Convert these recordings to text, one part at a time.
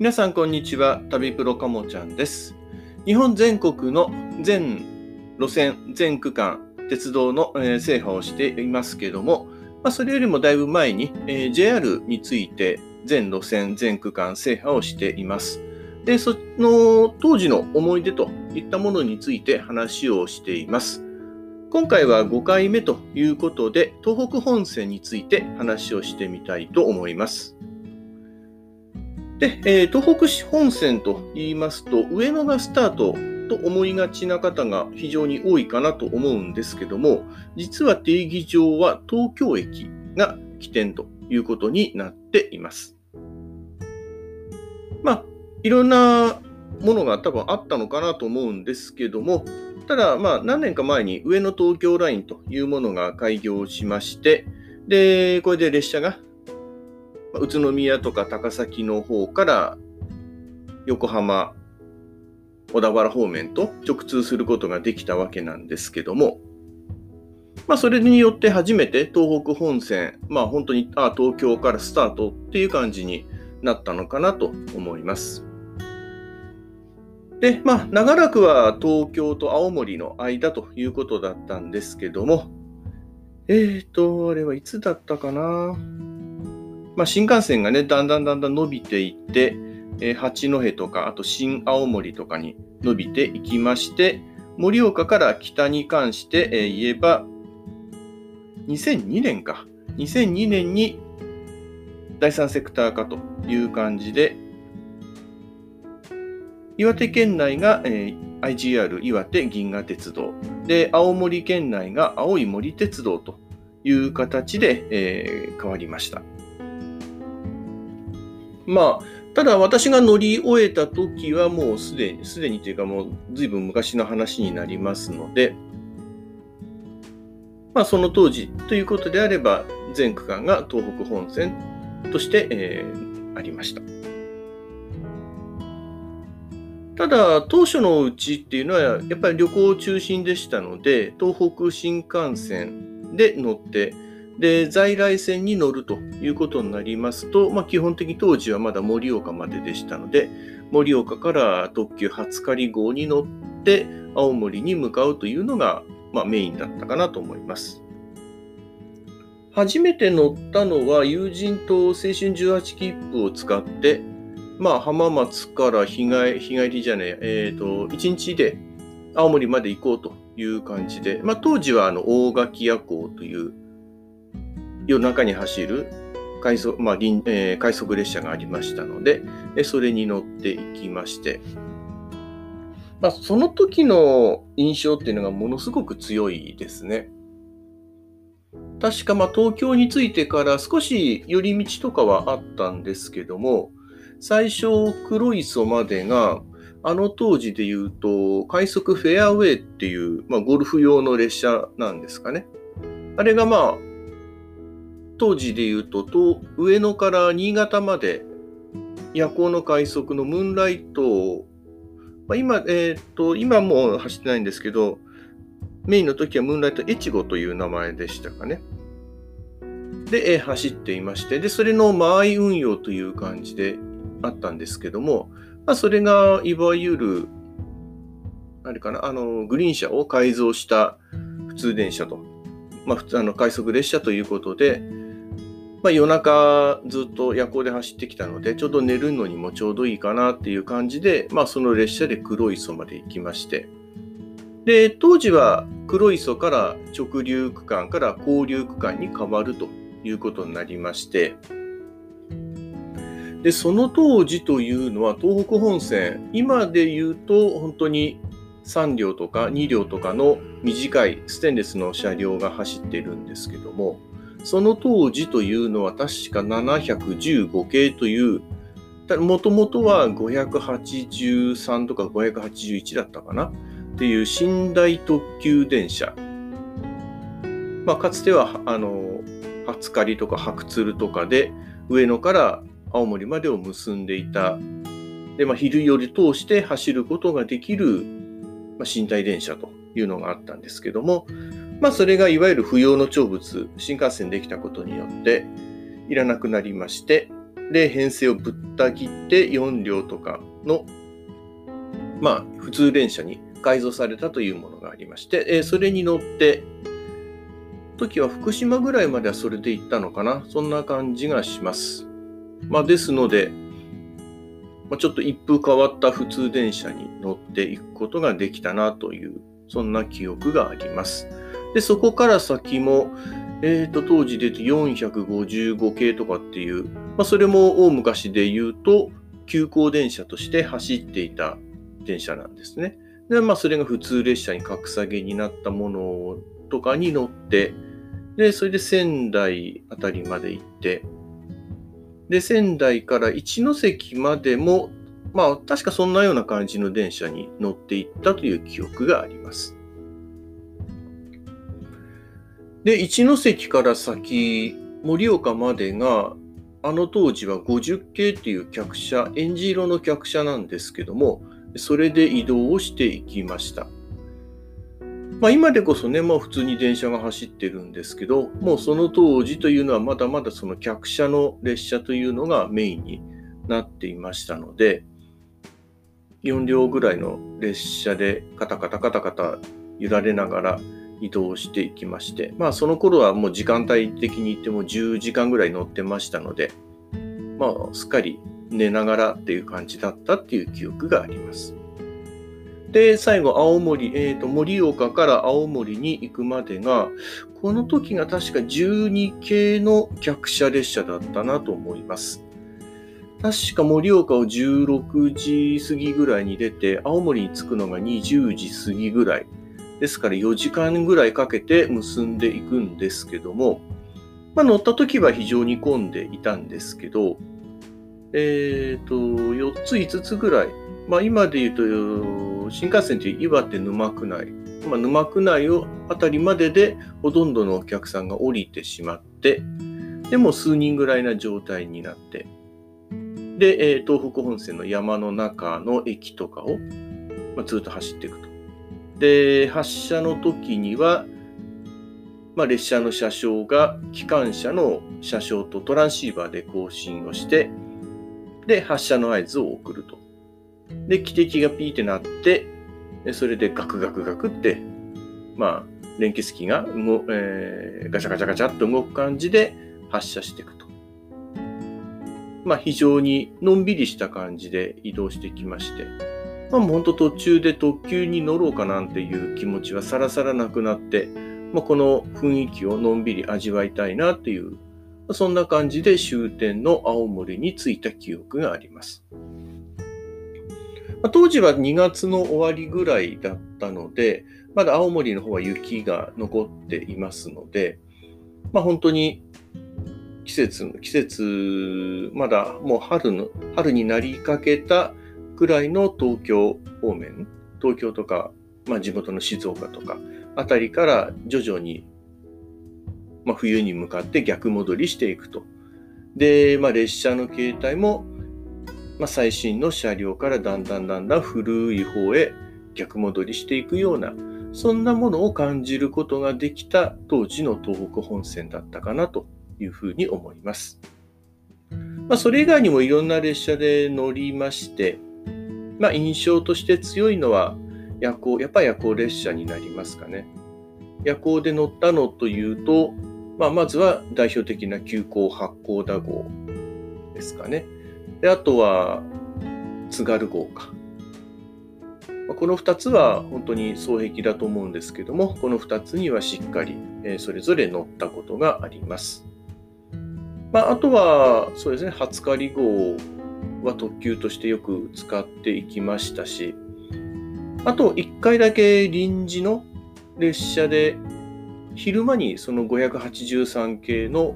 皆さんこんにちは旅プロかもちゃんです。日本全国の全路線全区間鉄道の、えー、制覇をしていますけども、まあ、それよりもだいぶ前に、えー、JR について全路線全区間制覇をしています。でその当時の思い出といったものについて話をしています。今回は5回目ということで東北本線について話をしてみたいと思います。で、えー、東北市本線と言いますと、上野がスタートと思いがちな方が非常に多いかなと思うんですけども、実は定義上は東京駅が起点ということになっています。まあ、いろんなものが多分あったのかなと思うんですけども、ただ、まあ、何年か前に上野東京ラインというものが開業しまして、で、これで列車が宇都宮とか高崎の方から横浜、小田原方面と直通することができたわけなんですけども、まあ、それによって初めて東北本線、まあ、本当にあ東京からスタートっていう感じになったのかなと思います。で、まあ、長らくは東京と青森の間ということだったんですけども、えっ、ー、と、あれはいつだったかな？まあ、新幹線がね、だんだんだんだん伸びていって、えー、八戸とか、あと新青森とかに伸びていきまして、盛岡から北に関して、え、言えば、2002年か。2002年に第三セクター化という感じで、岩手県内が、えー、IGR 岩手銀河鉄道で青森県内が青い森鉄道という形で、えー、変わりました。まあ、ただ私が乗り終えた時はもうすでに、すでにというかもう随分昔の話になりますので、まあその当時ということであれば、全区間が東北本線として、えー、ありました。ただ、当初のうちっていうのは、やっぱり旅行中心でしたので、東北新幹線で乗って、で、在来線に乗るということになりますと、まあ、基本的に当時はまだ盛岡まででしたので、盛岡から特急初狩号に乗って青森に向かうというのが、まあ、メインだったかなと思います。初めて乗ったのは友人と青春18切符を使って、まあ、浜松から日帰日帰りじゃねえ、えっ、ー、と、1日で青森まで行こうという感じで、まあ、当時はあの大垣夜行という夜中に走る快速,、まあえー、快速列車がありましたので、それに乗っていきまして、まあ、その時の印象っていうのがものすごく強いですね。確かまあ東京に着いてから少し寄り道とかはあったんですけども、最初黒磯までが、あの当時で言うと、快速フェアウェイっていう、まあ、ゴルフ用の列車なんですかね。あれがまあ、当時で言うと上野から新潟まで夜行の快速のムーンライトを、まあ、今、えー、っと、今も走ってないんですけど、メインの時はムーンライト越後という名前でしたかね。で、えー、走っていまして、で、それの間合い運用という感じであったんですけども、まあ、それがいわゆる、あれかな、あの、グリーン車を改造した普通電車と、まあ、普通あの快速列車ということで、まあ、夜中ずっと夜行で走ってきたので、ちょうど寝るのにもちょうどいいかなっていう感じで、まあ、その列車で黒磯まで行きまして、で、当時は黒磯から直流区間から交流区間に変わるということになりまして、で、その当時というのは東北本線、今で言うと本当に3両とか2両とかの短いステンレスの車両が走っているんですけども、その当時というのは確か715系という、もともとは583とか581だったかな？っていう寝台特急電車。まあ、かつては、あの、初狩りとか白鶴とかで上野から青森までを結んでいた。で、まあ、昼夜通して走ることができる、まあ、寝台電車というのがあったんですけども、まあ、それがいわゆる不要の長物、新幹線できたことによっていらなくなりまして、で、編成をぶった切って4両とかの、まあ、普通電車に改造されたというものがありまして、えそれに乗って、時は福島ぐらいまではそれで行ったのかな。そんな感じがします。まあ、ですので、ま、ちょっと一風変わった普通電車に乗っていくことができたなという、そんな記憶があります。で、そこから先も、えっ、ー、と、当時出て455系とかっていう、まあ、それも大昔で言うと、急行電車として走っていた電車なんですね。で、まあ、それが普通列車に格下げになったものとかに乗って、で、それで仙台あたりまで行って、で、仙台から一ノ関までも、まあ、確かそんなような感じの電車に乗っていったという記憶があります。で、一関から先、盛岡までが、あの当時は50系っていう客車、エンジ色の客車なんですけども、それで移動をしていきました。まあ、今でこそね、まあ、普通に電車が走ってるんですけど、もうその当時というのはまだまだその客車の列車というのがメインになっていましたので、4両ぐらいの列車でカタカタカタカタ揺られながら移動していきまして、まあその頃はもう時間帯的に言っても10時間ぐらい乗ってましたので、まあすっかり寝ながらっていう感じだったっていう記憶があります。で、最後、青森、えっ、ー、と、盛岡から青森に行くまでが、この時が確か12系の客車列車だったなと思います。確か盛岡を16時過ぎぐらいに出て、青森に着くのが20時過ぎぐらい。ですから4時間ぐらいかけて結んでいくんですけども、まあ、乗った時は非常に混んでいたんですけど、え、ー、と、4つ5つぐらい、まあ、今で言うと、新幹線って岩手沼区内、まあ、沼区内をあたりまででほとんどのお客さんが降りてしまって、でも数人ぐらいな状態になって、で、えー、東北本線の山の中の駅とかを、まあ、ずっと走っていくと。で、発車の時には、まあ、列車の車掌が機関車の車掌とトランシーバーで更新をして、で、発車の合図を送ると。で、汽笛がピーってなって、それでガクガクガクって、まあ、連結機が動、えー、ガチャガチャガチャっと動く感じで発射していくと。まあ、非常にのんびりした感じで移動してきまして、まあ、もう本当途中で特急に乗ろうかなんていう気持ちはさらさらなくなって、まあ、この雰囲気をのんびり味わいたいなっていう、そんな感じで終点の青森に着いた記憶があります。当時は2月の終わりぐらいだったので、まだ青森の方は雪が残っていますので、まあ、本当に季節、季節、まだもう春の、春になりかけたぐらいの東京方面、東京とか、まあ、地元の静岡とかあたりから徐々に、まあ、冬に向かって逆戻りしていくと。で、まあ、列車の形態もまあ、最新の車両からだんだんだんだん古い方へ逆戻りしていくような、そんなものを感じることができた当時の東北本線だったかなというふうに思います。まあ、それ以外にもいろんな列車で乗りまして、まあ、印象として強いのは夜行、やっぱり夜行列車になりますかね。夜行で乗ったのというと、まあ、まずは代表的な急行八甲田号ですかね。で、あとは、津軽号か。この2つは本当に双璧だと思うんですけども、この2つにはしっかりそれぞれ乗ったことがあります。まあ、あとは、そうですね、初狩り号は特急としてよく使っていきましたし、あと1回だけ臨時の列車で、昼間にその583系の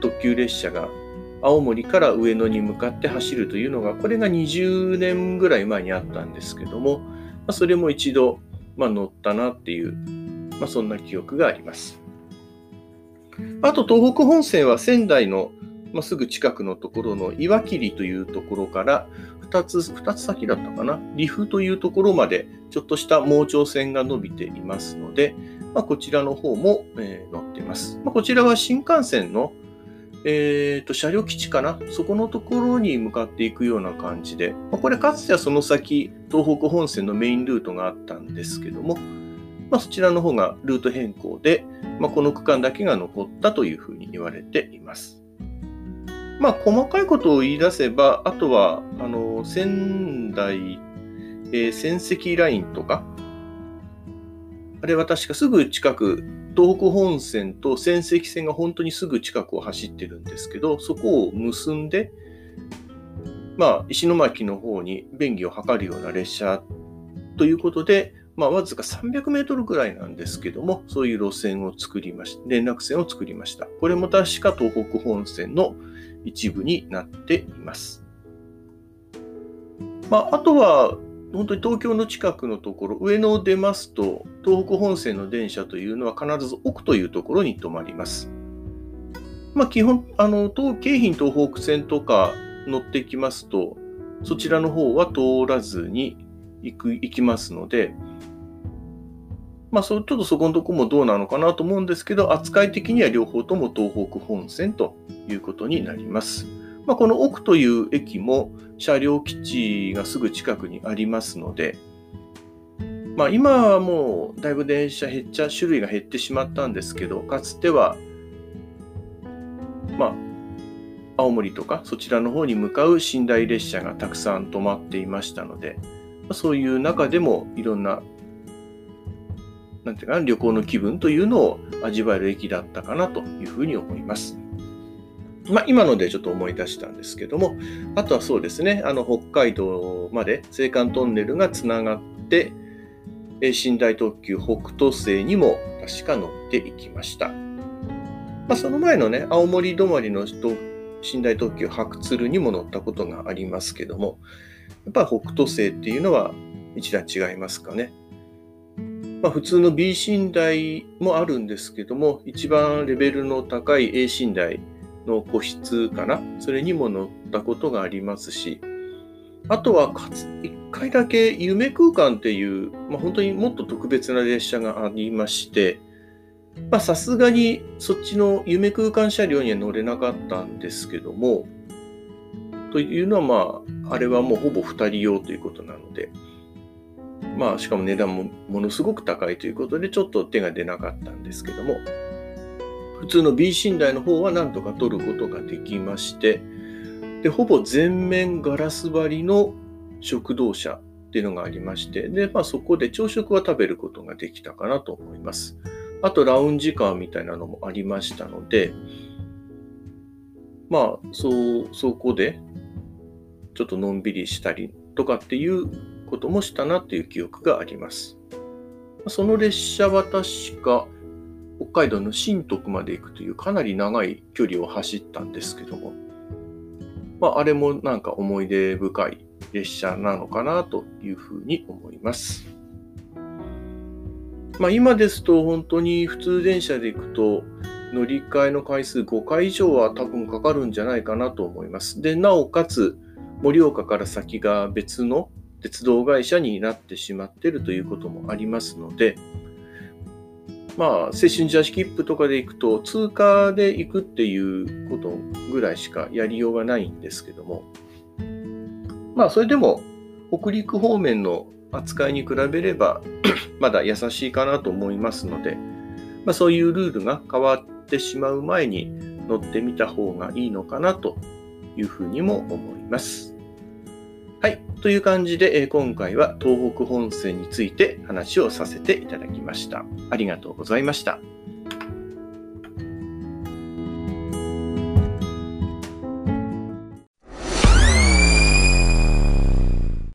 特急列車が青森から上野に向かって走るというのが、これが20年ぐらい前にあったんですけども、まあ、それも一度、まあ、乗ったなっていう、まあ、そんな記憶があります。あと、東北本線は仙台の、まあ、すぐ近くのところの岩切というところから2つ、2つ先だったかな、岐阜というところまでちょっとした盲腸線が伸びていますので、まあ、こちらの方も、えー、乗っています。まあ、こちらは新幹線のえーと、車両基地かなそこのところに向かっていくような感じで、まあ、これかつてはその先、東北本線のメインルートがあったんですけども、まあ、そちらの方がルート変更で、まあ、この区間だけが残ったというふうに言われています。まあ、細かいことを言い出せば、あとは、あの、仙台、えー、仙石ラインとか、あれは確かすぐ近く、東北本線と仙石線が本当にすぐ近くを走ってるんですけど、そこを結んで、まあ、石巻の方に便宜を図るような列車ということで、まあ、わずか300メートルぐらいなんですけども、そういう路線を作りました。連絡線を作りました。これも確か東北本線の一部になっています。まあ、あとは、本当に東京の近くのところ、上野を出ますと、東北本線の電車というのは必ず奥というところに止まります。まあ、基本、あの、東京浜東北線とか乗ってきますと、そちらの方は通らずに行く行きますので、まあ、そちょっとそこのとこもどうなのかなと思うんですけど、扱い的には両方とも東北本線ということになります。まあ、この奥という駅も車両基地がすぐ近くにありますので、まあ、今はもうだいぶ電車減っちゃ、種類が減ってしまったんですけど、かつては、まあ、青森とかそちらの方に向かう寝台列車がたくさん止まっていましたので、そういう中でもいろんななんていうかな、旅行の気分というのを味わえる駅だったかなというふうに思います。まあ、今のでちょっと思い出したんですけども、あとはそうですね、あの北海道まで青函トンネルがつながって、寝台特急北斗星にも確か乗っていきました。まあ、その前のね、青森止まりの寝台特急白鶴にも乗ったことがありますけども、やっぱ北斗星っていうのは一段違いますかね。まあ、普通の B 寝台もあるんですけども、一番レベルの高い A 寝台の個室かな、それにも乗ったことがありますし、あとはかつ、一回だけ夢空間っていう、まあ、本当にもっと特別な列車がありまして、さすがにそっちの夢空間車両には乗れなかったんですけども、というのはまあ、あれはもうほぼ2人用ということなので、まあ、しかも値段もものすごく高いということで、ちょっと手が出なかったんですけども、普通の B 寝台の方はなんとか取ることができまして、で、ほぼ全面ガラス張りの食堂車っていうのがありまして、で、まあそこで朝食は食べることができたかなと思います。あと、ラウンジカーみたいなのもありましたので、まあ、そう、そこで、ちょっとのんびりしたりとかっていうこともしたなという記憶があります。その列車は確か北海道の新徳まで行くというかなり長い距離を走ったんですけども、まあ、あれもなんか思い出深い列車なのかなというふうに思います。まあ、今ですと本当に普通電車で行くと乗り換えの回数5回以上は多分かかるんじゃないかなと思います。で、なおかつ盛岡から先が別の鉄道会社になってしまってるということもありますので、まあ、青春ジャージ切符とかで行くと、通過で行くっていうことぐらいしかやりようがないんですけども、まあ、それでも、北陸方面の扱いに比べれば、まだ優しいかなと思いますので、まあ、そういうルールが変わってしまう前に乗ってみた方がいいのかなというふうにも思います。はい。という感じで、今回は東北本線について話をさせていただきました。ありがとうございました。